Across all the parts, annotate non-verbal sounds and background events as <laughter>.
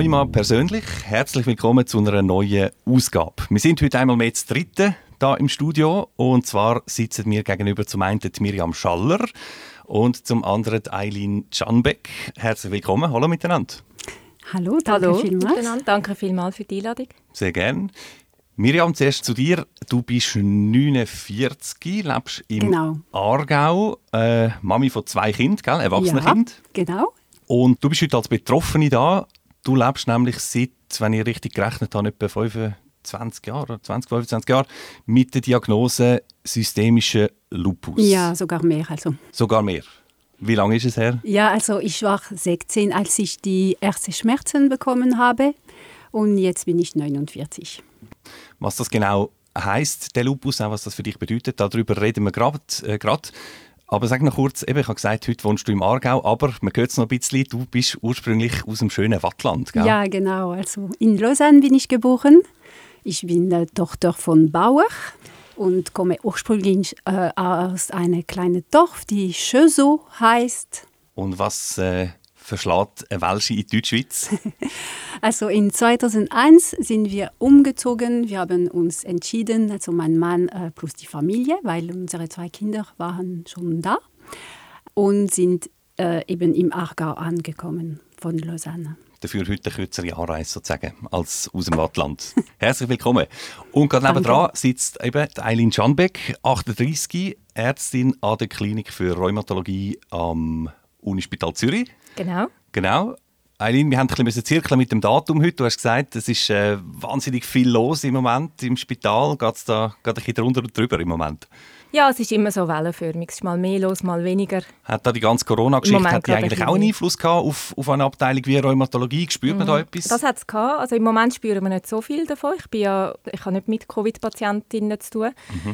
Rheuma persönlich. Herzlich willkommen zu einer neuen Ausgabe. Wir sind heute einmal mehr zu dritten hier im Studio. Und zwar sitzen mir gegenüber zum einen Miriam Schaller und zum anderen Eileen Schanbeck. Herzlich willkommen. Hallo miteinander. Hallo, danke Hallo vielmals. miteinander. Danke vielmals für die Einladung. Sehr gerne. Miriam, zuerst zu dir. Du bist 49, lebst im Genau. Aargau, äh, Mami von zwei Kindern, gell? erwachsenen ja, Kind. genau. Und du bist heute als Betroffene da. Du lebst nämlich seit, wenn ich richtig gerechnet habe, etwa 25 Jahre, 20, 25 Jahre mit der Diagnose systemischer Lupus. Ja, sogar mehr. Also. Sogar mehr. Wie lange ist es her? Ja, also ich war 16, als ich die ersten Schmerzen bekommen habe. Und jetzt bin ich 49. Was das genau heißt, der Lupus, auch was das für dich bedeutet, darüber reden wir gerade. Äh, grad. Aber sag noch kurz, eben, ich habe gesagt, heute wohnst du im Aargau, aber man hört es noch ein bisschen, du bist ursprünglich aus dem schönen Wattland, gell? Ja, genau. Also in Lausanne bin ich geboren. Ich bin Tochter von Bauer und komme ursprünglich äh, aus einem kleinen Dorf, die Chöso heißt. Und was äh, verschlägt eine Welsche in die Deutschschweiz? <laughs> Also in 2001 sind wir umgezogen. Wir haben uns entschieden, also mein Mann äh, plus die Familie, weil unsere zwei Kinder waren schon da und sind äh, eben im Aargau angekommen von Lausanne. Dafür heute eine kürzere Anreise sozusagen als aus dem Wattland. <laughs> Herzlich willkommen. Und gerade nebenan sitzt eben Eileen Schanbeck, 38, Ärztin an der Klinik für Rheumatologie am Unispital Zürich. Genau. Genau. Eileen, wir haben ein bisschen zirkeln mit dem Datum heute. Du hast gesagt, es ist äh, wahnsinnig viel los im Moment im Spital. Geht es da geht ein bisschen drunter und drüber im Moment? Ja, es ist immer so wellenförmig. Es ist mal mehr los, mal weniger. Hat da die ganze Corona-Geschichte hat die eigentlich auch einen Einfluss gehabt auf, auf eine Abteilung wie Rheumatologie? Spürt man da etwas? Das hat es gehabt. Also im Moment spüren wir nicht so viel davon. Ich, bin ja, ich habe nicht mit Covid-Patientinnen zu tun.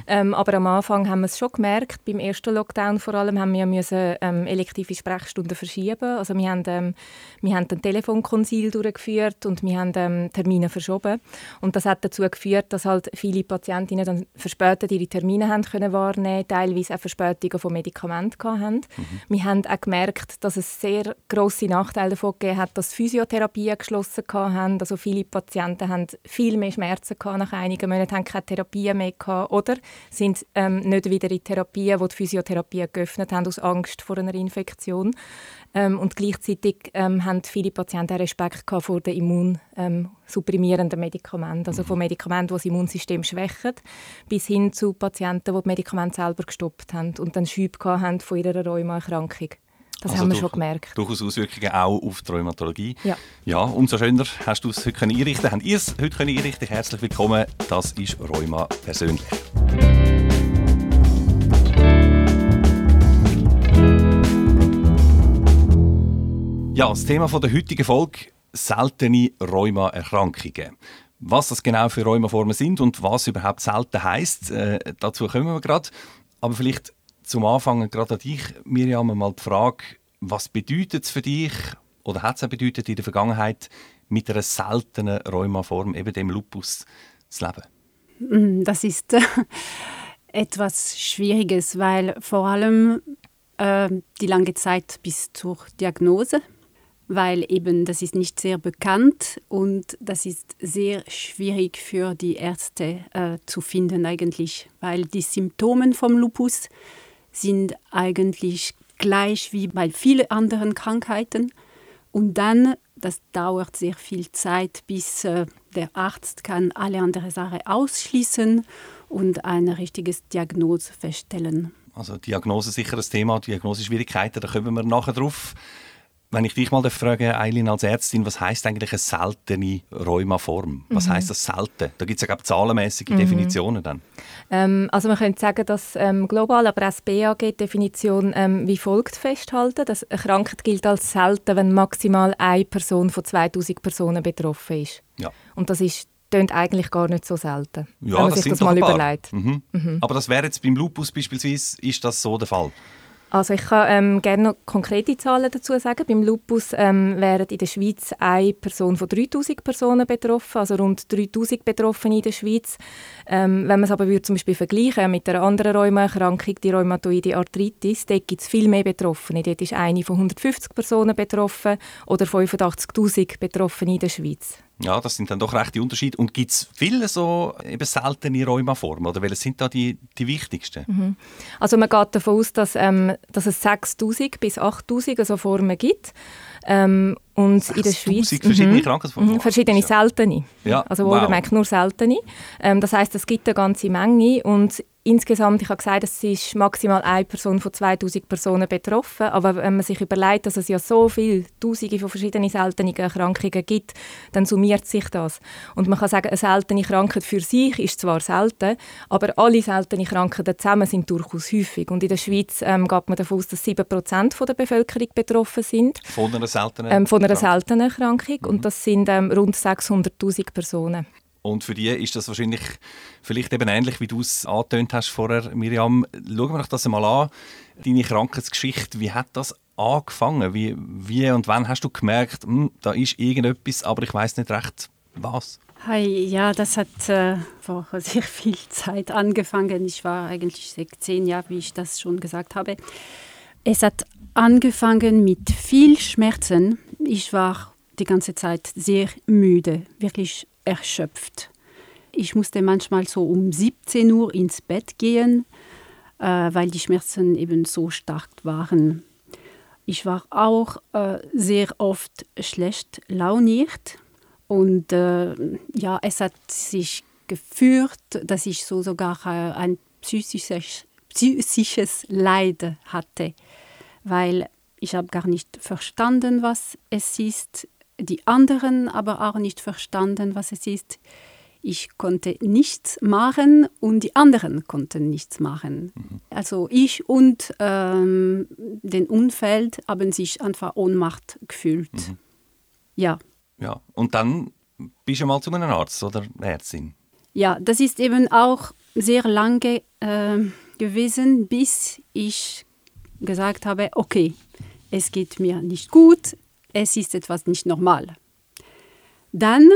Ähm, aber am Anfang haben wir es schon gemerkt. Beim ersten Lockdown vor allem haben wir müssen, ähm, elektive Sprechstunden verschieben. Also wir haben, ähm, wir haben ein Telefonkonsil durchgeführt und wir haben ähm, Termine verschoben. Und das hat dazu geführt, dass halt viele Patientinnen dann verspätet ihre Termine haben können wahrnehmen, teilweise auch Verspätungen von Medikamenten hatten. Wir haben auch gemerkt, dass es sehr grosse Nachteile davon gegeben hat, dass Physiotherapien geschlossen haben. Also viele Patienten haben viel mehr Schmerzen gehabt nach einigen Monaten, haben keine Therapie mehr gehabt oder sind ähm, nicht wieder in Therapien, wo die Physiotherapie geöffnet haben aus Angst vor einer Infektion. Ähm, und gleichzeitig ähm, haben viele Patienten Respekt vor den immunsupprimierenden Medikamenten, also von Medikamenten, die das Immunsystem schwächen, bis hin zu Patienten, die die Medikamente selber gestoppt haben und dann Schübe haben von ihrer Rheumaerkrankung. Das Also haben wir durch- schon gemerkt. Durchaus Auswirkungen auch auf die Rheumatologie. Ja. Ja, umso schöner hast du es heute können einrichten Habt ihr es heute können einrichten Herzlich willkommen. Das ist Rheuma persönlich. Ja, das Thema der heutigen Folge seltene Rheumaerkrankungen. Was das genau für Rheumaformen sind und was überhaupt selten heißt, äh, dazu kommen wir gerade. Aber vielleicht zum Anfang gerade an dich, Miriam, mal die Frage, was bedeutet es für dich oder hat es auch bedeutet in der Vergangenheit, mit einer seltenen Rheumaform, eben dem Lupus, zu leben? Mm, Das ist äh, etwas Schwieriges, weil vor allem äh, die lange Zeit bis zur Diagnose, weil eben das ist nicht sehr bekannt und das ist sehr schwierig für die Ärzte äh, zu finden eigentlich, weil die Symptome vom Lupus sind eigentlich gleich wie bei vielen anderen Krankheiten und dann das dauert sehr viel Zeit, bis äh, der Arzt kann alle anderen Sachen ausschließen und eine richtige Diagnose feststellen. Also Diagnose sicher ein Thema, Diagnoseschwierigkeiten, da kommen wir nachher drauf. Wenn ich dich mal frage, Eileen, als Ärztin, was heißt eigentlich eine seltene Rheumaform? Was heißt das selten? Da gibt es ja glaube zahlenmäßige Definitionen dann. Ähm, also man könnte sagen, dass ähm, global, aber auch das BAG die Definition ähm, wie folgt festhalten. Dass eine Krankheit gilt als selten, wenn maximal eine Person von 2000 Personen betroffen ist. Ja. Und das ist klingt eigentlich gar nicht so selten, Ja, wenn man das sich das mal überlegt. Mhm. Aber das wäre jetzt beim Lupus beispielsweise, ist das so der Fall? Also ich kann ähm, gerne noch konkrete Zahlen dazu sagen. Beim Lupus ähm, wären in der Schweiz eine Person von 3000 Personen betroffen, also rund 3000 Betroffene in der Schweiz. Ähm, wenn man es aber würde zum Beispiel vergleichen mit einer anderen Rheumaerkrankung, die Rheumatoide Arthritis, dort gibt es viel mehr Betroffene. Dort ist eine von 150 Personen betroffen oder 85'000 Betroffene in der Schweiz. Ja, das sind dann doch rechte Unterschiede. Und gibt es viele so eben seltene Rheumaformen? Oder welche sind da die, die wichtigsten? Mhm. Also man geht davon aus, dass, ähm, dass es 6000 bis 8000 so Formen gibt. Ähm, und in der Schweiz verschiedene mhm. Krankheitsformen. Mhm, verschiedene seltene. Ja, also wohlgemerkt wow. nur seltene. Ähm, das heißt, es gibt eine ganze Menge und insgesamt, ich habe gesagt, es ist maximal eine Person von 2000 Personen betroffen, aber wenn man sich überlegt, dass es ja so viele Tausende von verschiedenen seltenen Erkrankungen gibt, dann summiert sich das. Und man kann sagen, eine seltene Krankheit für sich ist zwar selten, aber alle seltenen Krankheiten zusammen sind durchaus häufig. Und in der Schweiz ähm, geht man davon aus, dass 7% der Bevölkerung betroffen sind. Von einer seltenen ähm, Von einer seltenen Erkrankung. Mhm. Und das sind ähm, rund 600'000 Personen. Und für die ist das wahrscheinlich vielleicht eben ähnlich, wie du es angetönt hast vorher, Miriam. Schauen wir uns das einmal an. Deine Krankheitsgeschichte, wie hat das angefangen? Wie, wie und wann hast du gemerkt, hm, da ist irgendetwas, aber ich weiß nicht recht, was? Hi, ja, das hat äh, vor sehr <laughs> viel Zeit angefangen. Ich war eigentlich zehn Jahre, wie ich das schon gesagt habe. Es hat angefangen mit viel Schmerzen. Ich war die ganze Zeit sehr müde, wirklich erschöpft. Ich musste manchmal so um 17 Uhr ins Bett gehen, äh, weil die Schmerzen eben so stark waren. Ich war auch äh, sehr oft schlecht launiert und äh, ja, es hat sich geführt, dass ich so sogar ein psychisches, psychisches Leid hatte, weil ich habe gar nicht verstanden, was es ist die anderen aber auch nicht verstanden, was es ist. Ich konnte nichts machen und die anderen konnten nichts machen. Mhm. Also ich und ähm, den Umfeld haben sich einfach Ohnmacht gefühlt. Mhm. Ja. Ja, und dann bist du mal zu einem Arzt oder Ärztin? Ja, das ist eben auch sehr lange äh, gewesen, bis ich gesagt habe, okay, es geht mir nicht gut, es ist etwas nicht normal. Dann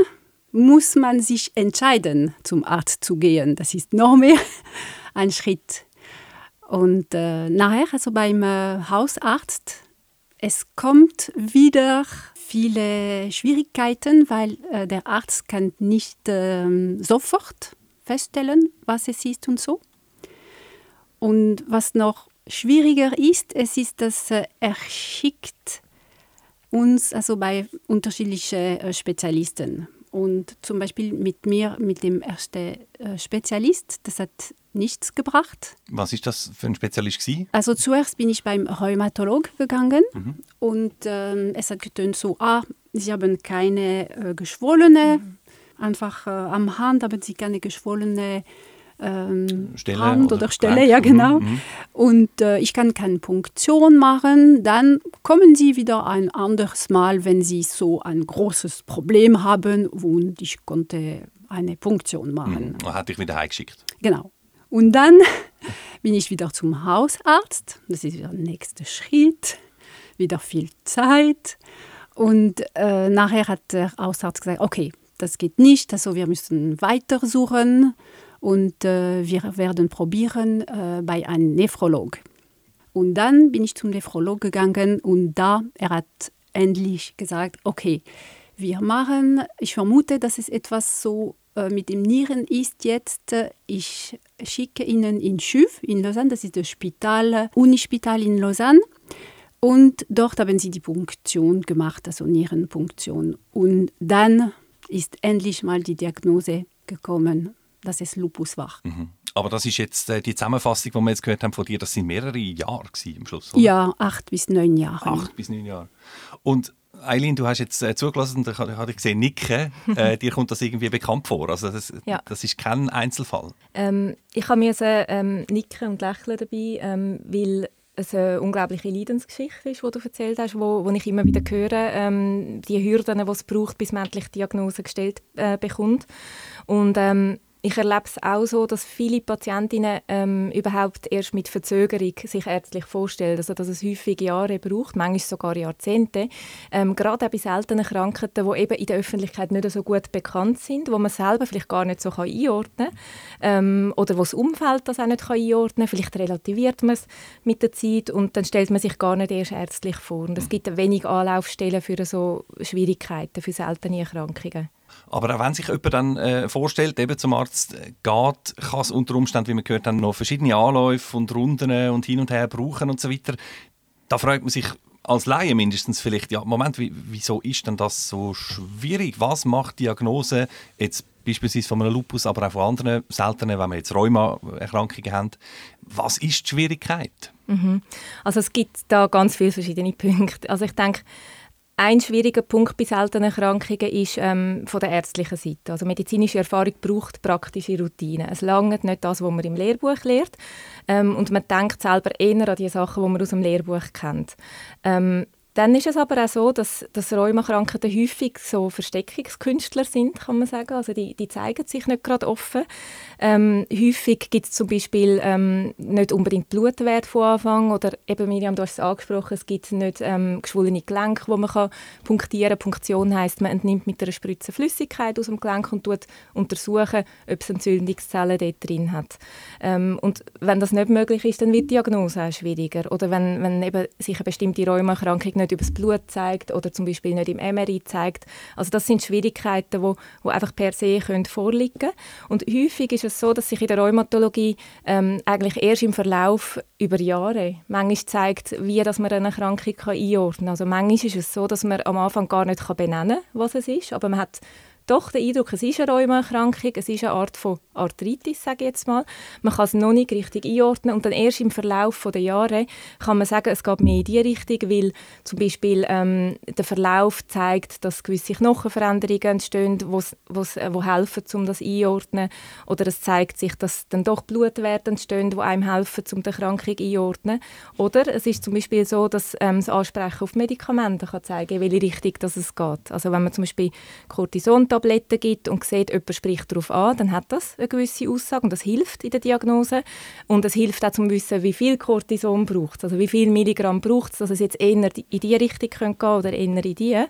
muss man sich entscheiden, zum Arzt zu gehen. Das ist noch mehr <laughs> ein Schritt. Und äh, nachher, also beim äh, Hausarzt, es kommt wieder viele Schwierigkeiten, weil äh, der Arzt kann nicht ähm, sofort feststellen, was es ist und so. Und was noch schwieriger ist, es ist, dass äh, er schickt uns also bei unterschiedlichen äh, Spezialisten. Und zum Beispiel mit mir, mit dem ersten äh, Spezialist, das hat nichts gebracht. Was ist das für ein Spezialist gewesen? Also zuerst bin ich beim Rheumatolog gegangen mhm. und ähm, es hat getönt so, ah, Sie haben keine äh, geschwollene, mhm. einfach äh, am Hand haben Sie keine geschwollene ähm, Stelle Hand oder, oder Stelle, ja genau. Mhm, mhm. Und äh, ich kann keine Punktion machen. Dann kommen Sie wieder ein anderes Mal, wenn Sie so ein großes Problem haben und ich konnte eine Punktion machen. Mhm. Hat dich wieder heimgeschickt. Genau. Und dann <laughs> bin ich wieder zum Hausarzt. Das ist der nächste Schritt. Wieder viel Zeit. Und äh, nachher hat der Hausarzt gesagt, okay, das geht nicht, also wir müssen weitersuchen und äh, wir werden probieren äh, bei einem Nephrolog. Und dann bin ich zum Nephrolog gegangen und da er hat endlich gesagt, okay, wir machen, ich vermute, dass es etwas so äh, mit dem Nieren ist jetzt. Ich schicke Ihnen in Schüv in Lausanne, das ist das Spital, Unispital in Lausanne. Und dort haben sie die Punktion gemacht, also Nierenpunktion. Und dann ist endlich mal die Diagnose gekommen dass es Lupus war. Mhm. Aber das ist jetzt äh, die Zusammenfassung, die wir jetzt gehört haben von dir, das sind mehrere Jahre am Schluss, oder? Ja, acht bis neun Jahre. Acht bis neun Jahre. Und Eileen, du hast jetzt äh, zugelassen und ich habe gesehen, nicken. <laughs> Äh, dir kommt das irgendwie bekannt vor. Also das, ja. das ist kein Einzelfall. Ähm, ich habe ähm, nicken und lächeln dabei, ähm, weil es eine unglaubliche Leidensgeschichte ist, die du erzählt hast, wo, wo ich immer wieder höre, ähm, die Hürden, die es braucht, bis man endlich die Diagnose gestellt äh, bekommt. Und ähm, ich erlebe es auch so, dass viele Patientinnen ähm, überhaupt erst mit Verzögerung sich ärztlich vorstellen, also dass es häufig Jahre braucht, manchmal sogar Jahrzehnte, ähm, gerade auch bei seltenen Krankheiten, die eben in der Öffentlichkeit nicht so gut bekannt sind, wo man selber vielleicht gar nicht so kann einordnen kann ähm, oder wo das Umfeld das auch nicht kann einordnen kann. Vielleicht relativiert man es mit der Zeit und dann stellt man sich gar nicht erst ärztlich vor. Und es gibt wenig Anlaufstellen für so Schwierigkeiten, für seltene Erkrankungen. Aber auch wenn sich jemand dann äh, vorstellt, eben zum Arzt äh, geht, kann es unter Umständen, wie man gehört haben, noch verschiedene Anläufe und Runden und hin und her brauchen und so weiter. Da fragt man sich als Laie mindestens vielleicht, ja, Moment, wieso ist denn das so schwierig? Was macht Diagnose jetzt beispielsweise von einem Lupus, aber auch von anderen seltenen, wenn wir jetzt Rheuma-Erkrankungen haben. Was ist die Schwierigkeit? Mhm. Also es gibt da ganz viele verschiedene Punkte. Also ich denke, ein schwieriger Punkt bei seltenen Erkrankungen ist ähm, von der ärztlichen Seite. Also medizinische Erfahrung braucht praktische Routine. Es langt nicht das, was man im Lehrbuch lernt. Ähm, und man denkt selber eher an die Sachen, die man aus dem Lehrbuch kennt. Ähm, dann ist es aber auch so, dass, dass Rheumakrankheiten häufig so Versteckungskünstler sind, kann man sagen. Also die, die zeigen sich nicht gerade offen. Ähm, häufig gibt es zum Beispiel ähm, nicht unbedingt Blutwert von Anfang oder eben, Miriam, du hast es angesprochen, es gibt nicht ähm, geschwollene Gelenke, wo man kann punktieren kann. Punktion heisst, man entnimmt mit einer Spritze Flüssigkeit aus dem Gelenk und tut untersuchen, ob es Entzündungszellen dort drin hat. Ähm, und wenn das nicht möglich ist, dann wird die Diagnose auch schwieriger. Oder wenn, wenn eben sich eine bestimmte Rheumakrankung nicht übers Blut zeigt oder zum Beispiel nicht im MRI zeigt. Also das sind Schwierigkeiten, wo, wo einfach per se können vorliegen Und häufig ist es so, dass sich in der Rheumatologie ähm, eigentlich erst im Verlauf über Jahre manchmal zeigt, wie dass man eine Erkrankung einordnen kann. Also manchmal ist es so, dass man am Anfang gar nicht benennen kann, was es ist, aber man hat doch den Eindruck, es ist eine Rheumaerkrankung, es ist eine Art von Arthritis, sage ich jetzt mal. Man kann es noch nicht richtig einordnen und dann erst im Verlauf der Jahre kann man sagen, es geht mehr in die Richtung, weil zum Beispiel ähm, der Verlauf zeigt, dass gewisse Knochenveränderungen entstehen, wo's, äh, helfen, um das einordnen. Oder es zeigt sich, dass dann doch Blutwerte entstehen, die einem helfen, um die Erkrankung einordnen. Oder es ist zum Beispiel so, dass ähm, das Ansprechen auf Medikamente kann zeigen, in welche Richtung das es geht. Also wenn man zum Beispiel Cortison Tabletten gibt und sieht, jemand spricht darauf an, dann hat das eine gewisse Aussage und das hilft in der Diagnose. Und es hilft auch zum Wissen, wie viel Cortison braucht es, also wie viel Milligramm braucht es, dass es jetzt eher in die Richtung gehen könnte oder eher in die. Mhm.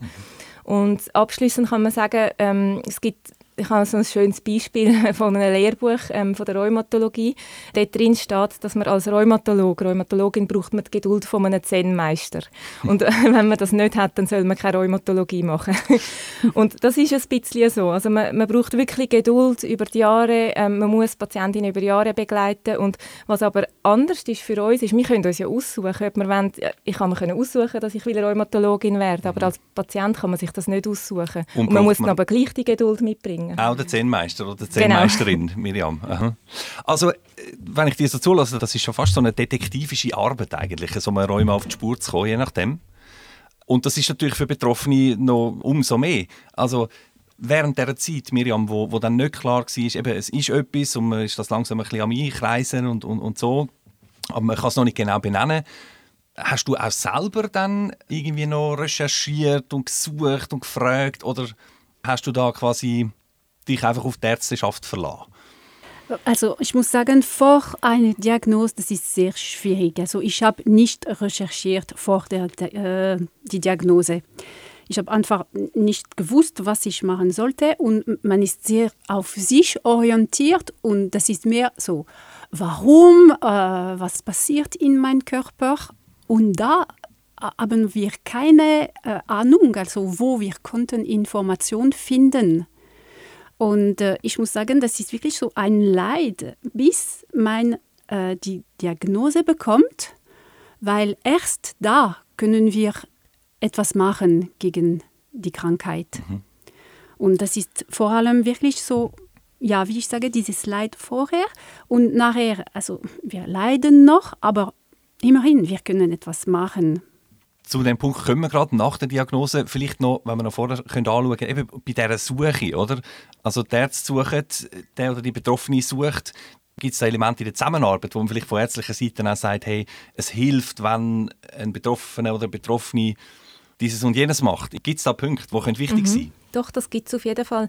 Und abschließend kann man sagen, ähm, es gibt ich habe so ein schönes Beispiel <laughs> von einem Lehrbuch ähm, von der Rheumatologie. Dort drin steht, dass man als Rheumatolog, Rheumatologin braucht man die Geduld von einem Zen-Meister. <laughs> Und äh, wenn man das nicht hat, dann soll man keine Rheumatologie machen. <laughs> und das ist ein bisschen so. Also man, man braucht wirklich Geduld über die Jahre. Ähm, man muss Patientinnen über Jahre begleiten. Und was aber anders ist für uns, ist, wir können uns ja aussuchen, ob wir wollen, ich kann mir aussuchen, dass ich Rheumatologin werde, aber als Patient kann man sich das nicht aussuchen. Und, und man muss man aber gleich die Geduld mitbringen bringen. Auch der Zehnmeister oder die Zehnmeisterin, genau. Miriam. <laughs> Aha. Also, wenn ich dir so zulasse, das ist schon fast so eine detektivische Arbeit eigentlich, so einem Räumen auf die Spur zu kommen, je nachdem. Und das ist natürlich für Betroffene noch umso mehr. Also, während dieser Zeit, Miriam, wo, wo dann nicht klar war, eben, es ist etwas und man ist das langsam ein bisschen am Einkreisen und, und, und so, aber man kann es noch nicht genau benennen, Hast du auch selber dann irgendwie noch recherchiert und gesucht und gefragt oder hast du da quasi dich einfach auf die Ärzteschaft verlassen? Also ich muss sagen, vor einer Diagnose, das ist sehr schwierig. Also ich habe nicht recherchiert vor der äh, die Diagnose. Ich habe einfach nicht gewusst, was ich machen sollte und man ist sehr auf sich orientiert und das ist mehr so, warum, äh, was passiert in meinem Körper und da haben wir keine äh, Ahnung, also wo wir konnten Informationen finden und äh, ich muss sagen, das ist wirklich so ein Leid, bis man äh, die Diagnose bekommt, weil erst da können wir etwas machen gegen die Krankheit. Mhm. Und das ist vor allem wirklich so, ja, wie ich sage, dieses Leid vorher und nachher, also wir leiden noch, aber immerhin, wir können etwas machen zu dem Punkt kommen wir gerade nach der Diagnose. Vielleicht noch, wenn wir noch vorher können anschauen können, eben bei dieser Suche, oder? Also der Arzt sucht, der oder die Betroffene sucht, gibt es da Elemente in der Zusammenarbeit, wo man vielleicht von ärztlicher Seite auch sagt, hey, es hilft, wenn ein Betroffener oder eine Betroffene dieses und jenes macht. Gibt es da Punkte, die wichtig mhm. sein Doch, das gibt es auf jeden Fall.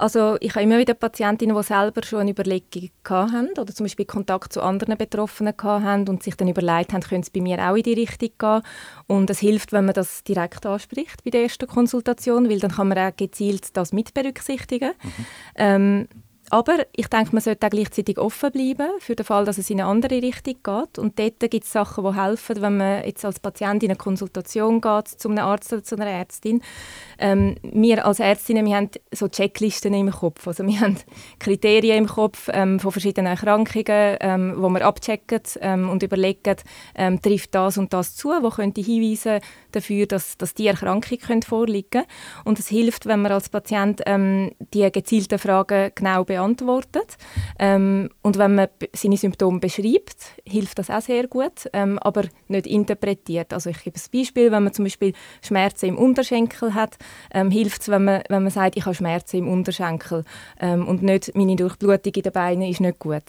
Also ich habe immer wieder Patientinnen, die selber schon eine Überlegung hatten oder zum Beispiel Kontakt zu anderen Betroffenen hatten und sich dann überlegt haben, könnte es bei mir auch in die Richtung gehen. Und es hilft, wenn man das direkt anspricht bei der ersten Konsultation, weil dann kann man auch gezielt das mit berücksichtigen. Mhm. Ähm, aber ich denke, man sollte auch gleichzeitig offen bleiben für den Fall, dass es in eine andere Richtung geht. Und dort gibt es Sachen, die helfen, wenn man jetzt als Patient in eine Konsultation geht, zu einem Arzt oder zu einer Ärztin. Ähm, wir als Ärztinnen, wir haben so Checklisten im Kopf. Also wir haben Kriterien im Kopf ähm, von verschiedenen Erkrankungen, ähm, wo wir abchecken ähm, und überlegen, ähm, trifft das und das zu, wo könnte hinweisen dafür, dass, dass die Erkrankung könnte vorliegen könnte. Und es hilft, wenn man als Patient ähm, die gezielten Fragen genau beantwortet beantwortet. Ähm, und wenn man seine Symptome beschreibt, hilft das auch sehr gut, ähm, aber nicht interpretiert. Also ich gebe ein Beispiel, wenn man zum Beispiel Schmerzen im Unterschenkel hat, ähm, hilft es, wenn man, wenn man sagt, ich habe Schmerzen im Unterschenkel ähm, und nicht meine Durchblutung in den Beinen ist nicht gut.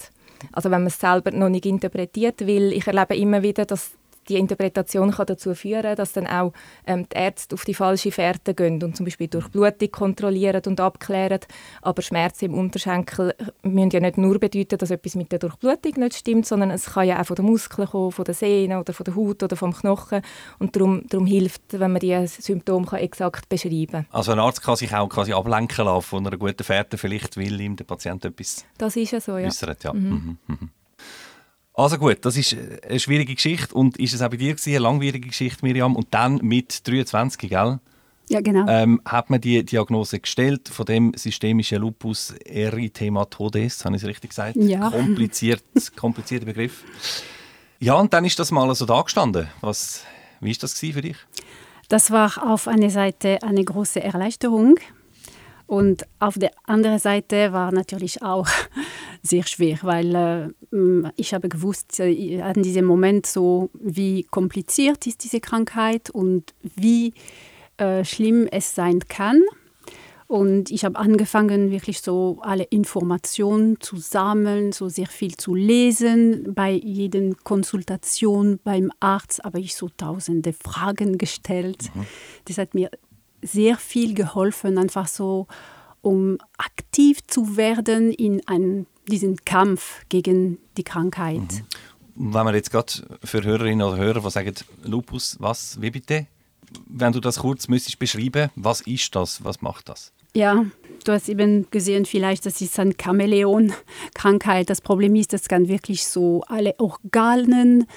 Also wenn man es selber noch nicht interpretiert, weil ich erlebe immer wieder, dass die Interpretation kann dazu führen, dass dann auch ähm, die Ärzte auf die falsche Fährte gehen und zum Beispiel durch Blutung kontrollieren und abklären. Aber Schmerzen im Unterschenkel müssen ja nicht nur bedeuten, dass etwas mit der Durchblutung nicht stimmt, sondern es kann ja auch von den Muskeln kommen, von den Sehnen oder von der Haut oder vom Knochen. Und darum, darum hilft, wenn man die Symptome kann exakt beschreiben kann. Also ein Arzt kann sich auch quasi ablenken lassen von einer guten Fährte, vielleicht will ihm der Patient etwas Das ist ja so, ja. Äußert, ja. Mhm. Mhm. Also gut, das ist eine schwierige Geschichte und ist es auch bei dir gewesen, eine langwierige Geschichte, Miriam? Und dann mit 23, gell? Ja, genau. Ähm, hat man die Diagnose gestellt von dem systemischen Lupus erythematodes, habe ich es richtig gesagt? Ja. Kompliziert, <laughs> komplizierter Begriff. Ja, und dann ist das mal so da gestanden. Was, wie war das für dich? Das war auf einer Seite eine große Erleichterung, und auf der anderen Seite war natürlich auch <laughs> sehr schwer, weil äh, ich habe gewusst äh, an diesem Moment so, wie kompliziert ist diese Krankheit und wie äh, schlimm es sein kann. Und ich habe angefangen, wirklich so alle Informationen zu sammeln, so sehr viel zu lesen. Bei jeder Konsultation beim Arzt habe ich so tausende Fragen gestellt. Mhm. Das hat mir sehr viel geholfen, einfach so, um aktiv zu werden in einem, diesem Kampf gegen die Krankheit. Mhm. Wenn wir jetzt gerade für Hörerinnen oder Hörer, die sagen, Lupus, was, wie bitte? Wenn du das kurz müsstest beschreiben, was ist das, was macht das? Ja, du hast eben gesehen, vielleicht, das ist eine Chamäleon-Krankheit. Das Problem ist, das kann wirklich so alle Organe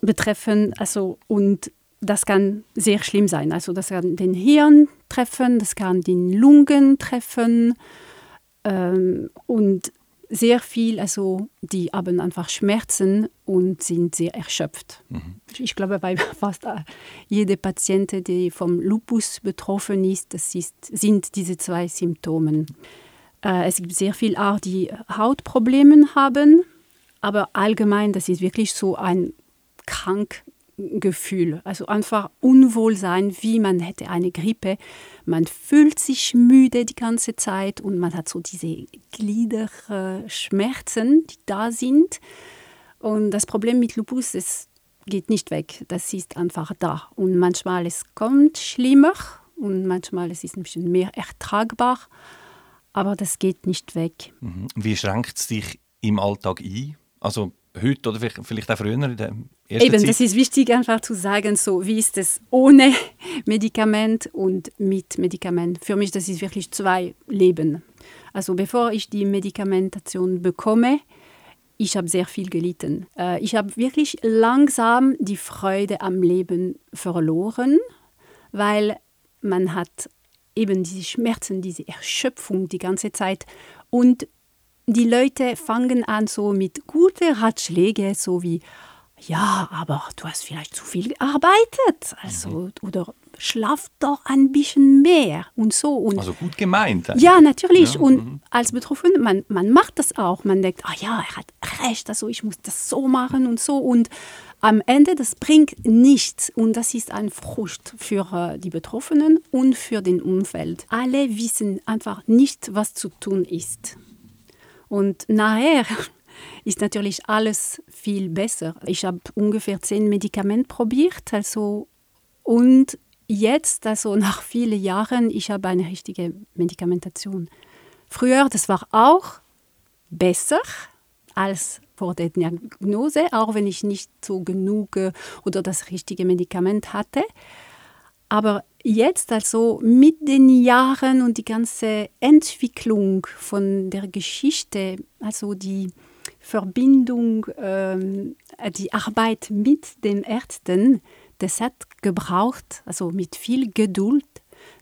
betreffen, also und das kann sehr schlimm sein. Also das kann den Hirn treffen, das kann den Lungen treffen ähm, und sehr viel, also die haben einfach Schmerzen und sind sehr erschöpft. Mhm. Ich glaube, bei <laughs> fast jeder Patient, die vom Lupus betroffen ist, das ist, sind diese zwei Symptome. Äh, es gibt sehr viele auch, die Hautprobleme haben, aber allgemein, das ist wirklich so ein krank Gefühl, also einfach Unwohlsein, wie man hätte eine Grippe. Man fühlt sich müde die ganze Zeit und man hat so diese Gliederschmerzen, die da sind. Und das Problem mit Lupus, es geht nicht weg. Das ist einfach da. Und manchmal es kommt schlimmer und manchmal es ist ein bisschen mehr ertragbar, aber das geht nicht weg. Mhm. Wie schränkt es dich im Alltag ein? Also heute oder vielleicht auch früher in der ersten Eben, Zeit? das ist wichtig einfach zu sagen, so wie ist es ohne <laughs> Medikament und mit Medikament. Für mich das ist wirklich zwei Leben. Also bevor ich die Medikamentation bekomme, ich habe sehr viel gelitten. Äh, ich habe wirklich langsam die Freude am Leben verloren, weil man hat eben diese Schmerzen, diese Erschöpfung die ganze Zeit und die Leute fangen an so mit guten Ratschlägen, so wie, ja, aber du hast vielleicht zu viel gearbeitet, also, mhm. oder schlaf doch ein bisschen mehr und so. Und also gut gemeint. Eigentlich. Ja, natürlich. Ja. Und mhm. als Betroffene, man, man macht das auch. Man denkt, ah ja, er hat recht, also ich muss das so machen und so. Und am Ende, das bringt nichts. Und das ist ein Frust für äh, die Betroffenen und für den Umfeld. Alle wissen einfach nicht, was zu tun ist. Und nachher <laughs> ist natürlich alles viel besser. Ich habe ungefähr zehn Medikamente probiert, also und jetzt, also <laughs> nach vielen Jahren, ich habe eine richtige Medikamentation. Früher, das war auch besser als vor der Diagnose, auch wenn ich nicht so genug äh, oder das richtige Medikament hatte. Aber jetzt, also mit den Jahren und die ganze Entwicklung von der Geschichte, also die Verbindung, ähm, die Arbeit mit den Ärzten, das hat gebraucht, also mit viel Geduld,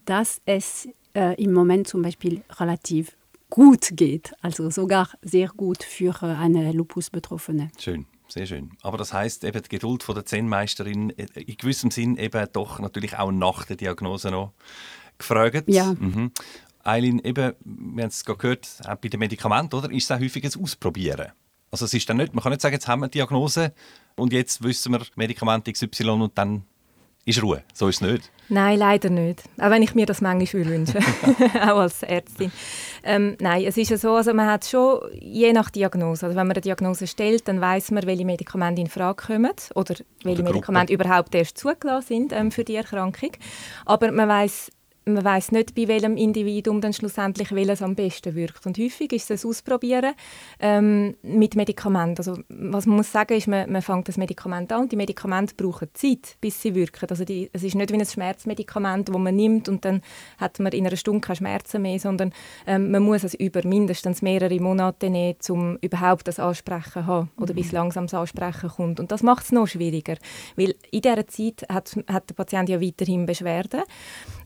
dass es äh, im Moment zum Beispiel relativ gut geht, also sogar sehr gut für äh, eine Lupus-Betroffene. Schön. Sehr schön. Aber das heißt eben die Geduld von der Zen-Meisterin äh, in gewissem Sinn eben doch natürlich auch nach der Diagnose noch gefragt. Ja. Mhm. Eileen, eben, wir haben es gerade gehört, auch bei den Medikamenten, oder? Ist es auch häufig ein Ausprobieren? Also es ist dann nicht, man kann nicht sagen, jetzt haben wir eine Diagnose und jetzt wissen wir Medikament XY und dann ist Ruhe. So ist es nicht. Nein, leider nicht. Auch wenn ich mir das manchmal wünsche, <laughs> <laughs> auch als Ärztin. Ähm, nein, es ist ja so, also man hat schon je nach Diagnose, also wenn man eine Diagnose stellt, dann weiß man, welche Medikamente in Frage kommen oder welche oder Medikamente überhaupt erst zugelassen sind ähm, für die Erkrankung. Aber man weiß man weiß nicht, bei welchem Individuum dann schlussendlich welches am besten wirkt. Und häufig ist es Ausprobieren ähm, mit Medikamenten. Also, was man muss sagen ist, man, man fängt das Medikament an und die Medikamente brauchen Zeit, bis sie wirken. Also die, es ist nicht wie ein Schmerzmedikament, das man nimmt und dann hat man in einer Stunde keine Schmerzen mehr, sondern ähm, man muss es über mindestens mehrere Monate nehmen, um überhaupt das Ansprechen zu haben oder mhm. bis langsam das Ansprechen kommt. Und das macht es noch schwieriger, weil in dieser Zeit hat, hat der Patient ja weiterhin Beschwerden.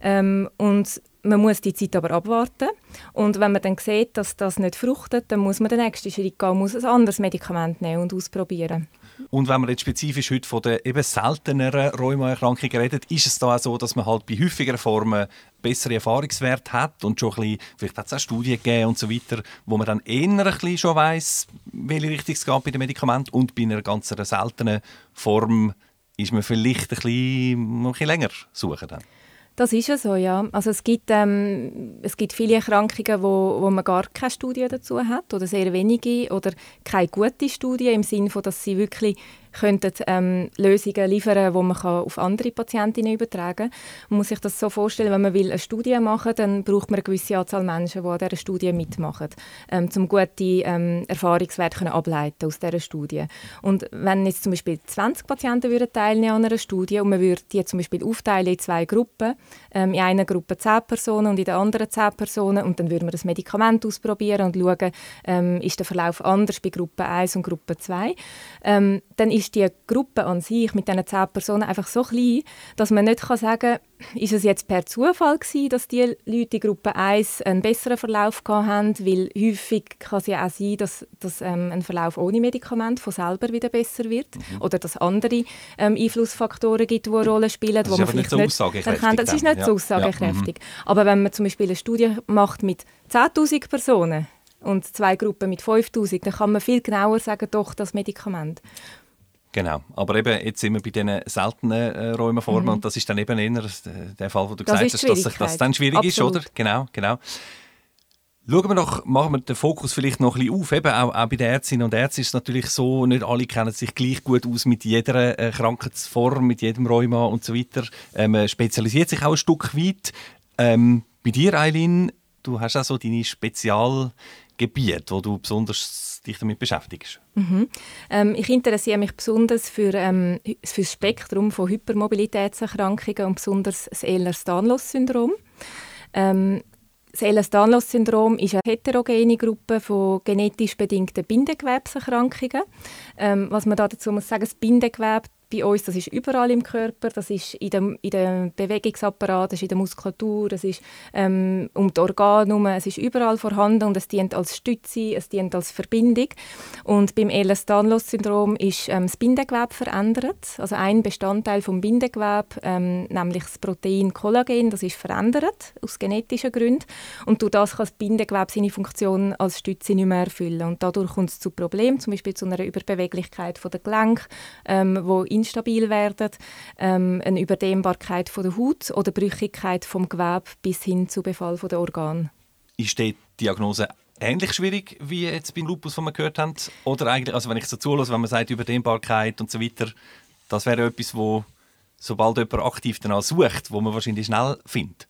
Ähm, und man muss die Zeit aber abwarten. Und wenn man dann sieht, dass das nicht fruchtet, dann muss man den nächsten Schritt gehen, muss ein anderes Medikament nehmen und ausprobieren. Und wenn man jetzt spezifisch heute von den eben selteneren Rheumaerkrankungen redet, ist es da auch so, dass man halt bei häufigeren Formen bessere Erfahrungswerte hat und schon ein bisschen, vielleicht hat es auch Studien gegeben und so weiter, wo man dann eher ein bisschen schon weiss, welche Richtung es geht bei den Medikamenten und bei einer ganz seltenen Form ist man vielleicht ein bisschen, ein bisschen länger suchen dann. Das ist ja so, ja. Also es gibt, ähm, es gibt viele Erkrankungen, wo, wo man gar keine Studie dazu hat oder sehr wenige oder keine gute Studie im Sinne dass sie wirklich könnten ähm, Lösungen liefern, die man auf andere Patientinnen übertragen kann. Man muss sich das so vorstellen, wenn man will eine Studie machen will, dann braucht man eine gewisse Anzahl Menschen, die an dieser Studie mitmachen, ähm, um gute ähm, Erfahrungswerte ableiten aus dieser Studie. Und wenn jetzt zum Beispiel 20 Patienten würden teilnehmen an einer Studie und man würde die zum Beispiel aufteilen in zwei Gruppen, ähm, in einer Gruppe 10 Personen und in der anderen 10 Personen und dann würden wir das Medikament ausprobieren und schauen, ähm, ist der Verlauf anders bei Gruppe 1 und Gruppe 2, ähm, dann ist ist die Gruppe an sich mit diesen zehn Personen einfach so klein, dass man nicht sagen kann, ist es jetzt per Zufall gewesen, dass die Leute in Gruppe 1 einen besseren Verlauf haben, weil häufig kann es ja auch sein, dass, dass ähm, ein Verlauf ohne Medikament von selber wieder besser wird mhm. oder dass andere ähm, Einflussfaktoren gibt, die eine Rolle spielen, das wo man vielleicht nicht so erkennt. Das ist nicht ja. so aussagekräftig. Ja. Mhm. Aber wenn man zum Beispiel eine Studie macht mit 10'000 Personen und zwei Gruppen mit 5'000, dann kann man viel genauer sagen, doch, das Medikament. Genau, aber eben jetzt sind wir bei diesen seltenen äh, Rheumaformen mhm. und das ist dann eben eher der Fall, wo du das gesagt hast, dass sich das dann schwierig Absolut. ist, oder? Genau, genau. Schauen wir doch, machen wir den Fokus vielleicht noch ein bisschen auf. Eben auch, auch bei den Ärztinnen und Ärzten ist es natürlich so, nicht alle kennen sich gleich gut aus mit jeder äh, Krankheitsform, mit jedem Rheuma und so weiter. Ähm, spezialisiert sich auch ein Stück weit. Ähm, bei dir, Eileen, du hast auch so deine Spezialgebiete, wo du besonders dich damit beschäftigst? Mhm. Ähm, ich interessiere mich besonders für, ähm, für das Spektrum von Hypermobilitätserkrankungen und besonders das Ehlers-Danlos-Syndrom. Ähm, das Ehlers-Danlos-Syndrom ist eine heterogene Gruppe von genetisch bedingten Bindegewebserkrankungen. Ähm, was man dazu muss sagen, das Bindegewebe bei uns, das ist überall im Körper, das ist in dem, in dem Bewegungsapparat, das ist in der Muskulatur, das ist ähm, um die Organe herum, es ist überall vorhanden und es dient als Stütze, es dient als Verbindung. Und beim Ehlers-Danlos-Syndrom ist ähm, das Bindegewebe verändert, also ein Bestandteil vom Bindegewebe, ähm, nämlich das Protein Kollagen, das ist verändert aus genetischen Gründen. Und durch das kann das Bindegewebe seine Funktion als Stütze nicht mehr erfüllen. Und dadurch kommt es zu Problemen, zum Beispiel zu einer Überbeweglichkeit der Gelenke, ähm, wo instabil werden, ähm, eine Überdehnbarkeit von der Haut oder Brüchigkeit vom Gewebe bis hin zu Befall von der Organ. Ist die Diagnose ähnlich schwierig wie jetzt beim Lupus, was wir gehört haben? Oder eigentlich, also wenn ich so zulasse, wenn man sagt Überdehnbarkeit und so weiter, das wäre etwas, wo sobald jemand aktiv danach sucht, wo man wahrscheinlich schnell findet?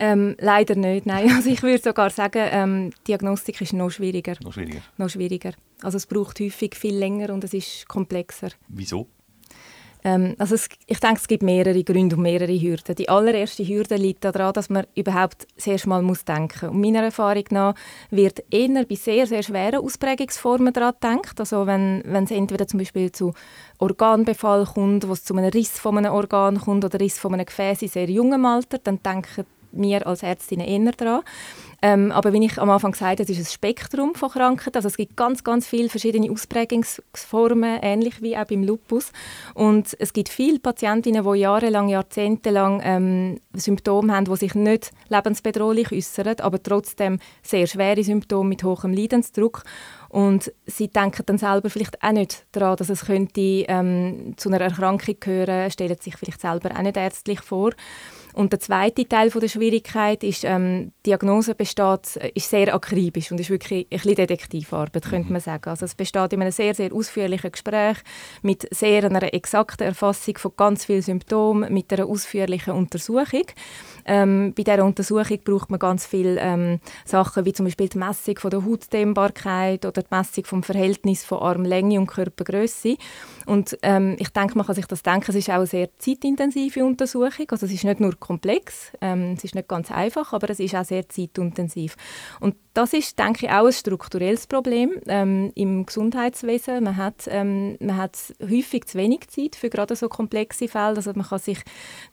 Ähm, leider nicht, nein. <laughs> Also ich würde sogar sagen, ähm, Diagnostik ist noch schwieriger. Noch schwieriger? Noch schwieriger. Also es braucht häufig viel länger und es ist komplexer. Wieso? Ähm, also es, ich denke, es gibt mehrere Gründe und mehrere Hürden. Die allererste Hürde liegt daran, dass man überhaupt zuerst mal muss denken muss. Und meiner Erfahrung nach wird eher bei sehr, sehr schweren Ausprägungsformen daran gedacht. Also wenn, wenn es entweder zum Beispiel zu Organbefall kommt, wo es zu einem Riss von einem Organ kommt oder Riss von einem Gefäß in sehr jungem Alter, dann denken wir als Ärztinnen eher daran. Ähm, aber wie ich am Anfang gesagt habe, es ist ein Spektrum von Krankheiten. Also es gibt ganz, ganz viele verschiedene Ausprägungsformen, ähnlich wie auch beim Lupus. Und es gibt viele Patientinnen, die jahrelang, jahrzehntelang ähm, Symptome haben, die sich nicht lebensbedrohlich äußern, aber trotzdem sehr schwere Symptome mit hohem Leidensdruck. Und sie denken dann selber vielleicht auch nicht daran, dass es könnte ähm, zu einer Erkrankung gehören, stellen sich vielleicht selber auch nicht ärztlich vor. Und der zweite Teil von der Schwierigkeit ist, ähm, die Diagnose besteht, äh, ist sehr akribisch und ist wirklich ein bisschen Detektivarbeit, könnte man sagen. Also es besteht in einem sehr, sehr ausführlichen Gespräch mit sehr einer exakten Erfassung von ganz vielen Symptomen, mit einer ausführlichen Untersuchung. Ähm, bei dieser Untersuchung braucht man ganz viele ähm, Sachen, wie zum Beispiel die Messung von der Hautdehnbarkeit oder die Messung vom Verhältnis von Armlänge und Körpergröße. Und ähm, ich denke, man kann sich das denken, es ist auch eine sehr zeitintensive Untersuchung. Also es ist nicht nur komplex, ähm, es ist nicht ganz einfach, aber es ist auch sehr zeitintensiv. Und das ist, denke ich, auch ein strukturelles Problem ähm, im Gesundheitswesen. Man hat, ähm, man hat häufig zu wenig Zeit für gerade so komplexe Fälle. Also man kann sich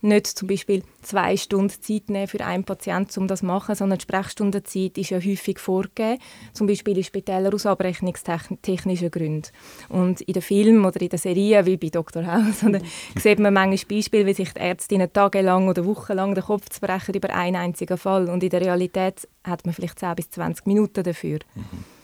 nicht zum Beispiel zwei Stunden Zeit nehmen für einen Patienten, um das zu machen, sondern die Sprechstundenzeit ist ja häufig vorgegeben, zum Beispiel in Spitälern aus abrechnungstechnischen Gründen. Und in den Filmen oder in den Serien, wie bei Dr. House, <laughs> sieht man manchmal Beispiele, wie sich die Ärztinnen tagelang oder wochenlang den Kopf zu brechen über einen einzigen Fall. Und in der Realität hat man vielleicht 10 bis 20 20 Minuten dafür. Mhm.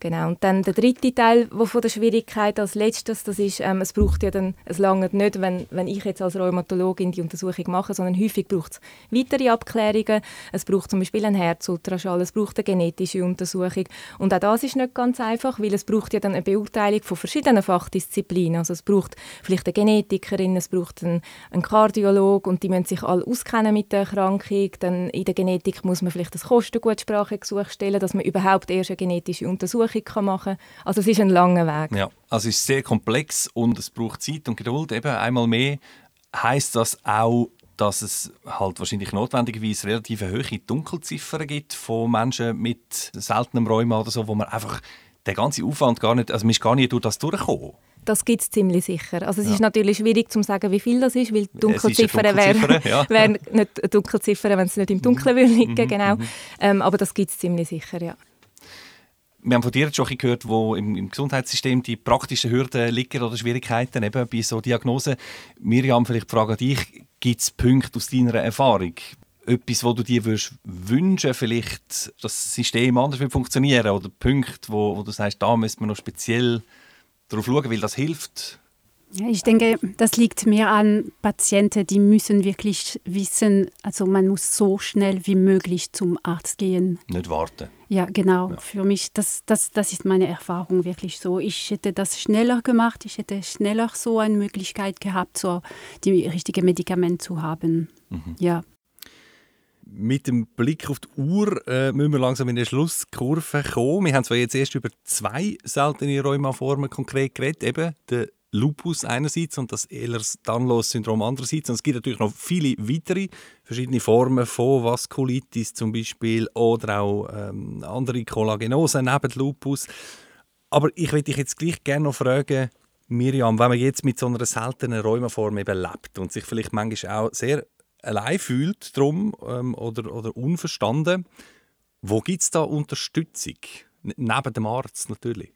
Genau. Und dann der dritte Teil von der Schwierigkeit als letztes, das ist, ähm, es braucht ja dann, es lange nicht, wenn, wenn ich jetzt als Rheumatologin die Untersuchung mache, sondern häufig braucht es weitere Abklärungen. Es braucht zum Beispiel ein Herzultraschall, es braucht eine genetische Untersuchung. Und auch das ist nicht ganz einfach, weil es braucht ja dann eine Beurteilung von verschiedenen Fachdisziplinen. Also es braucht vielleicht eine Genetikerin, es braucht einen, einen Kardiolog und die müssen sich alle auskennen mit der Erkrankung. Dann in der Genetik muss man vielleicht das Kostengutsprachegesuch stellen, dass man überhaupt erst eine genetische Untersuchung Untersuchung machen kann. Also es ist ein langer Weg. Ja, also es ist sehr komplex und es braucht Zeit und Geduld. Eben einmal mehr heißt das auch, dass es halt wahrscheinlich notwendigerweise relativ hohe Dunkelziffern gibt von Menschen mit seltenem Rheuma oder so, wo man einfach den ganzen Aufwand gar nicht, also man ist gar nicht durch das durchgekommen. Das gibt es ziemlich sicher. Also es ja. ist natürlich schwierig zu sagen, wie viel das ist, weil Dunkelziffern wären <laughs> ja. wär nicht Dunkelziffern, wenn es nicht im Dunkeln mhm. liegen würde. Mhm. Genau. Mhm. Ähm, aber das gibt es ziemlich sicher, ja wir haben von dir schon gehört, wo im, im, Gesundheitssystem die praktischen Hürden liegen oder Schwierigkeiten eben bei so Diagnosen. Miriam, vielleicht frage dich, gibt es Punkte aus deiner Erfahrung, etwas, wo du dir würdest wünschen, vielleicht das System anders wird funktionieren? Oder Punkte, wo, wo du sagst, da müssen wir noch speziell darauf schauen, weil das hilft ich denke, das liegt mehr an Patienten, die müssen wirklich wissen, also man muss so schnell wie möglich zum Arzt gehen. Nicht warten. Ja, genau. Ja. Für mich, das, das, das ist meine Erfahrung wirklich so. Ich hätte das schneller gemacht, ich hätte schneller so eine Möglichkeit gehabt, so die richtige Medikamente zu haben. Mhm. Ja. Mit dem Blick auf die Uhr äh, müssen wir langsam in die Schlusskurve kommen. Wir haben zwar jetzt erst über zwei seltene Rheumaformen konkret geredet, eben der Lupus einerseits und das Ehlers-Danlos-Syndrom andererseits. Und es gibt natürlich noch viele weitere verschiedene Formen von Vaskulitis zum Beispiel oder auch ähm, andere Kollagenosen neben Lupus. Aber ich würde dich jetzt gleich gerne noch fragen, Miriam, wenn man jetzt mit so einer seltenen Rheumaform eben lebt und sich vielleicht manchmal auch sehr allein fühlt drum ähm, oder, oder unverstanden, wo gibt es da Unterstützung? Neben dem Arzt natürlich.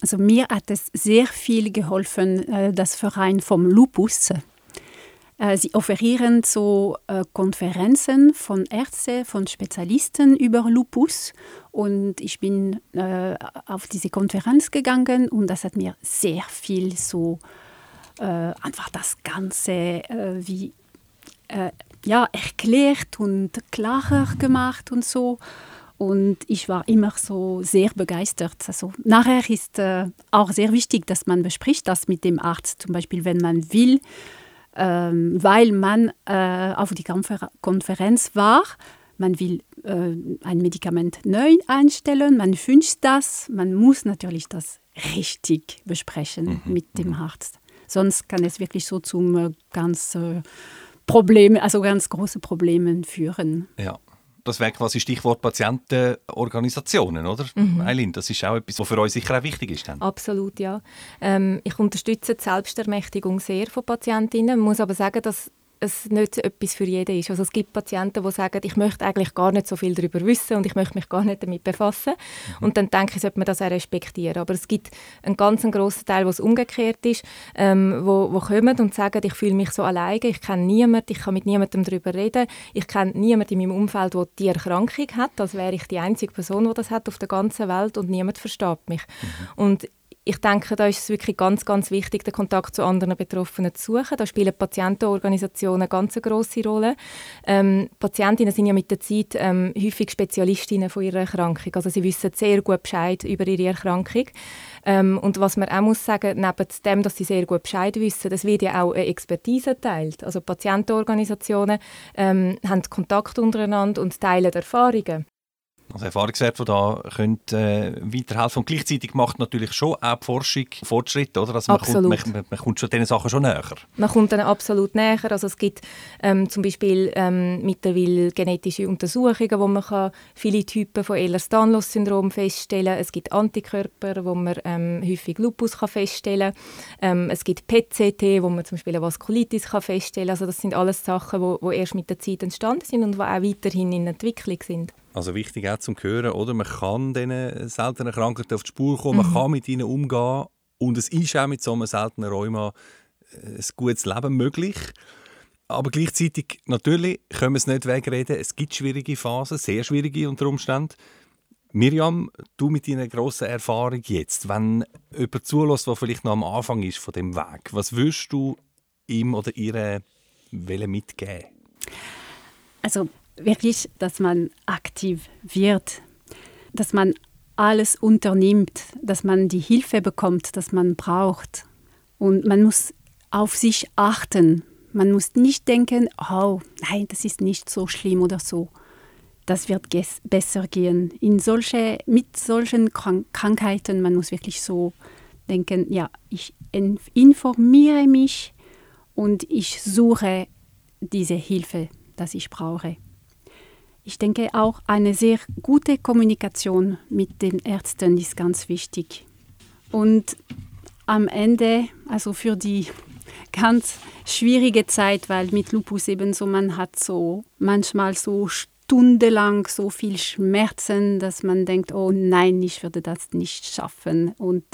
Also mir hat es sehr viel geholfen, äh, das Verein vom Lupus. Äh, sie offerieren so äh, Konferenzen von Ärzten, von Spezialisten über Lupus. Und ich bin auf diese Konferenz gegangen und das hat mir sehr viel so einfach das Ganze wie ja, erklärt und klarer gemacht und so. Und ich war immer so sehr begeistert. Also nachher ist äh, auch sehr wichtig, dass man bespricht das mit dem Arzt. Zum Beispiel, wenn man will, ähm, weil man äh, auf die Konfer Konferenz war. Man will äh, ein Medikament neu einstellen, man wünscht das, man muss natürlich das richtig besprechen mhm. mit dem mhm. Arzt. Sonst kann es wirklich so zum äh, ganz äh, Probleme, also ganz große Problemen führen. Ja. Das wäre quasi Stichwort Patientenorganisationen, oder? Mhm. Eileen, das ist auch etwas, was für euch sicher auch wichtig ist. Dann. Absolut, ja. Ähm, ich unterstütze die Selbstermächtigung sehr von Patientinnen, muss aber sagen, dass es nicht etwas für jeden ist. Also es gibt Patienten, die sagen, ich möchte eigentlich gar nicht so viel darüber wissen und ich möchte mich gar nicht damit befassen. Mhm. Und dann denke ich, sollte man das auch respektieren. Aber es gibt einen ganz grossen Teil, wo es umgekehrt ist, ähm, wo, wo kommen und sagen, ich fühle mich so alleine, ich kenne niemanden, ich kann mit niemandem darüber reden, ich kenne niemanden in meinem Umfeld, der die Erkrankung hat, als wäre ich die einzige Person, die das hat auf der ganzen Welt und niemand versteht mich. Mhm. Und ich denke, da ist es wirklich ganz, ganz wichtig, den Kontakt zu anderen Betroffenen zu suchen. Da spielen Patientenorganisationen eine ganz große Rolle. Ähm, Patientinnen sind ja mit der Zeit ähm, häufig Spezialistinnen von ihrer Erkrankung. Also sie wissen sehr gut Bescheid über ihre Erkrankung. Ähm, und was man auch muss sagen, neben dem, dass sie sehr gut Bescheid wissen, es wird ja auch eine Expertise geteilt. Also Patientenorganisationen ähm, haben Kontakt untereinander und teilen Erfahrungen. Also Erfahrungswerte, die da können, äh, weiterhelfen. Und gleichzeitig macht natürlich schon auch die Forschung Fortschritte, oder? Also man, kommt, man, man, kommt schon diesen Sachen schon näher. Man kommt dann absolut näher. Also es gibt ähm, zum Beispiel ähm, mittlerweile genetische Untersuchungen, wo man kann viele Typen von Ehlers-Danlos-Syndrom feststellen kann. Es gibt Antikörper, wo man ähm, häufig Lupus kann feststellen kann. Ähm, es gibt PCT, wo man zum Beispiel eine Vaskulitis kann feststellen kann. Also das sind alles Sachen, die erst mit der Zeit entstanden sind und die auch weiterhin in Entwicklung sind. Also wichtig auch zum Hören, oder? Man kann diesen seltenen Krankheiten auf die Spur kommen, mhm. man kann mit ihnen umgehen und es ist auch mit so einem seltenen Rheuma äh, ein gutes Leben möglich. Aber gleichzeitig, natürlich können wir es nicht wegreden, es gibt schwierige Phasen, sehr schwierige unter Umständen. Miriam, du mit deiner grossen Erfahrung jetzt, wenn jemand zulässt, der vielleicht noch am Anfang ist von dem Weg, was würdest du ihm oder ihr mitgeben? Also wirklich, dass man aktiv wird, dass man alles unternimmt, dass man die Hilfe bekommt, dass man braucht. Und man muss auf sich achten. Man muss nicht denken, oh, nein, das ist nicht so schlimm oder so. Das wird besser gehen. In solche, mit solchen Krank Krankheiten, man muss wirklich so denken, ja, ich informiere mich und ich suche diese Hilfe, die ich brauche. Ich denke auch eine sehr gute Kommunikation mit den Ärzten ist ganz wichtig. Und am Ende, also für die <laughs> ganz schwierige Zeit, weil mit Lupus eben so, man hat so manchmal so stundenlang so viel Schmerzen, dass man denkt, oh nein, ich würde das nicht schaffen. Und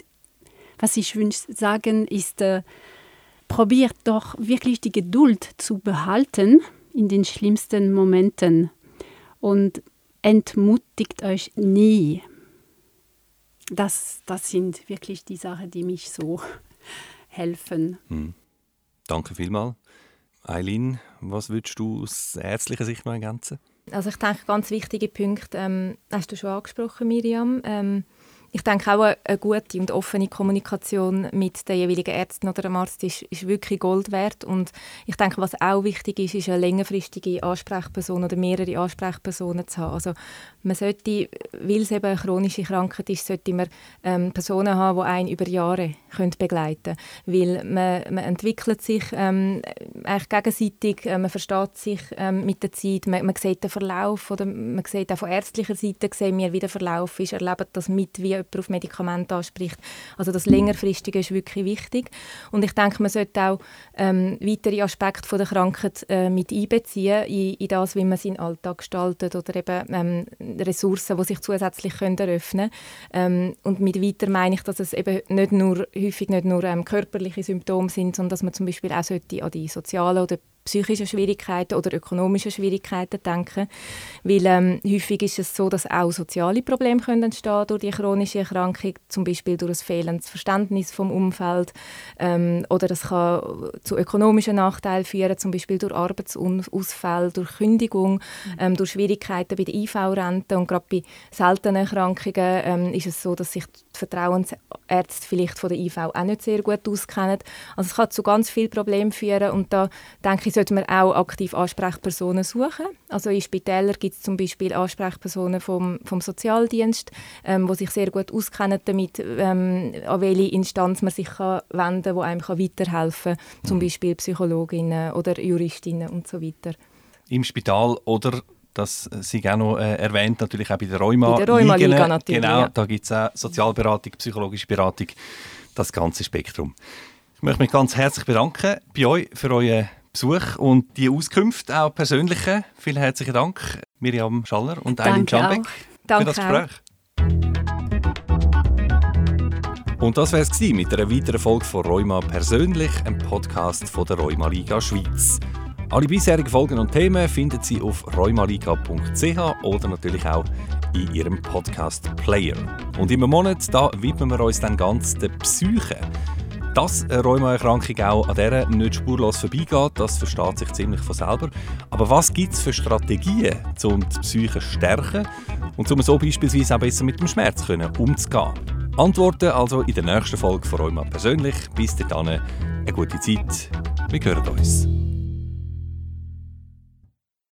was ich wünsche sagen ist, äh, probiert doch wirklich die Geduld zu behalten in den schlimmsten Momenten und entmutigt euch nie. Das, das sind wirklich die Sachen, die mich so <laughs> helfen. Hm. Danke vielmals. Eileen, was würdest du aus ärztlicher Sicht noch ergänzen? Also ich denke, ganz wichtige Punkte ähm, hast du schon angesprochen, Miriam. Ähm, ich denke auch, eine gute und offene Kommunikation mit den jeweiligen Ärzten oder dem Arzt ist, ist wirklich Gold wert. Und ich denke, was auch wichtig ist, ist eine längerfristige Ansprechperson oder mehrere Ansprechpersonen zu haben. Also man sollte, weil es eben eine chronische Krankheit ist, sollte man ähm, Personen haben, die einen über Jahre können begleiten können. Weil man, man entwickelt sich ähm, eigentlich gegenseitig, äh, man versteht sich ähm, mit der Zeit, man, man sieht den Verlauf oder man sieht auch von ärztlicher Seite, sehen wir, wie der Verlauf ist, erleben das mit, wie jemand auf Medikamente anspricht. Also das längerfristige ist wirklich wichtig. Und ich denke, man sollte auch ähm, weitere Aspekte von der Krankheit äh, mit einbeziehen in, in, das, wie man seinen Alltag gestaltet oder eben ähm, Ressourcen, die sich zusätzlich können eröffnen können. Ähm, und mit weiter meine ich, dass es eben nicht nur, häufig nicht nur ähm, körperliche Symptome sind, sondern dass man zum Beispiel auch sollte an die sozialen oder psychischen Schwierigkeiten oder ökonomischen Schwierigkeiten denken. Weil ähm, häufig ist es so, dass auch soziale Probleme können entstehen durch die chronische Erkrankung, zum Beispiel durch ein fehlendes Verständnis vom Umfeld ähm, oder das kann zu ökonomischen Nachteilen führen, zum Beispiel durch Arbeitsausfälle, durch Kündigung, ähm, durch Schwierigkeiten bei der IV-Rente und gerade bei seltenen Erkrankungen ähm, ist es so, dass sich die Vertrauensärzte vielleicht von der IV auch nicht sehr gut auskennen. Also es kann zu ganz vielen Problemen führen und da denke ich, sollte man auch aktiv Ansprechpersonen suchen. Also in Spitälern gibt es zum Beispiel Ansprechpersonen vom, vom Sozialdienst, ähm, die sich sehr gut auskennen damit, ähm, an welche Instanz man sich kann wenden kann, die einem kann weiterhelfen kann, zum mhm. Beispiel Psychologinnen oder Juristinnen und so weiter. Im Spital oder das Sie auch noch äh, erwähnt, natürlich auch bei der Rheuma. Bei der Rheuma-Liga natürlich. Genau, ja. da gibt es auch Sozialberatung, psychologische Beratung, das ganze Spektrum. Ich möchte mich ganz herzlich bedanken bei euch für euren Besuch und die Auskünfte, auch persönliche. Vielen herzlichen Dank, Miriam Schaller und Eileen Schambeck, für das Gespräch. Und das wäre es mit einer weiteren Folge von Rheuma persönlich, einem Podcast von der Rheuma Liga Schweiz. Alle bisherigen Folgen und Themen finden Sie auf reumaliga.ch oder natürlich auch in Ihrem Podcast-Player. Und im Monat da widmen wir uns dann ganz der Psyche. Dass eine Rheumaerkrankung auch an der nicht spurlos vorbeigeht, das versteht sich ziemlich von selber. Aber was gibt es für Strategien, um die Psyche zu stärken und um so beispielsweise auch besser mit dem Schmerz können, umzugehen? Antworten also in der nächsten Folge von Rheuma persönlich. Bis dahin eine gute Zeit. Wir hören uns.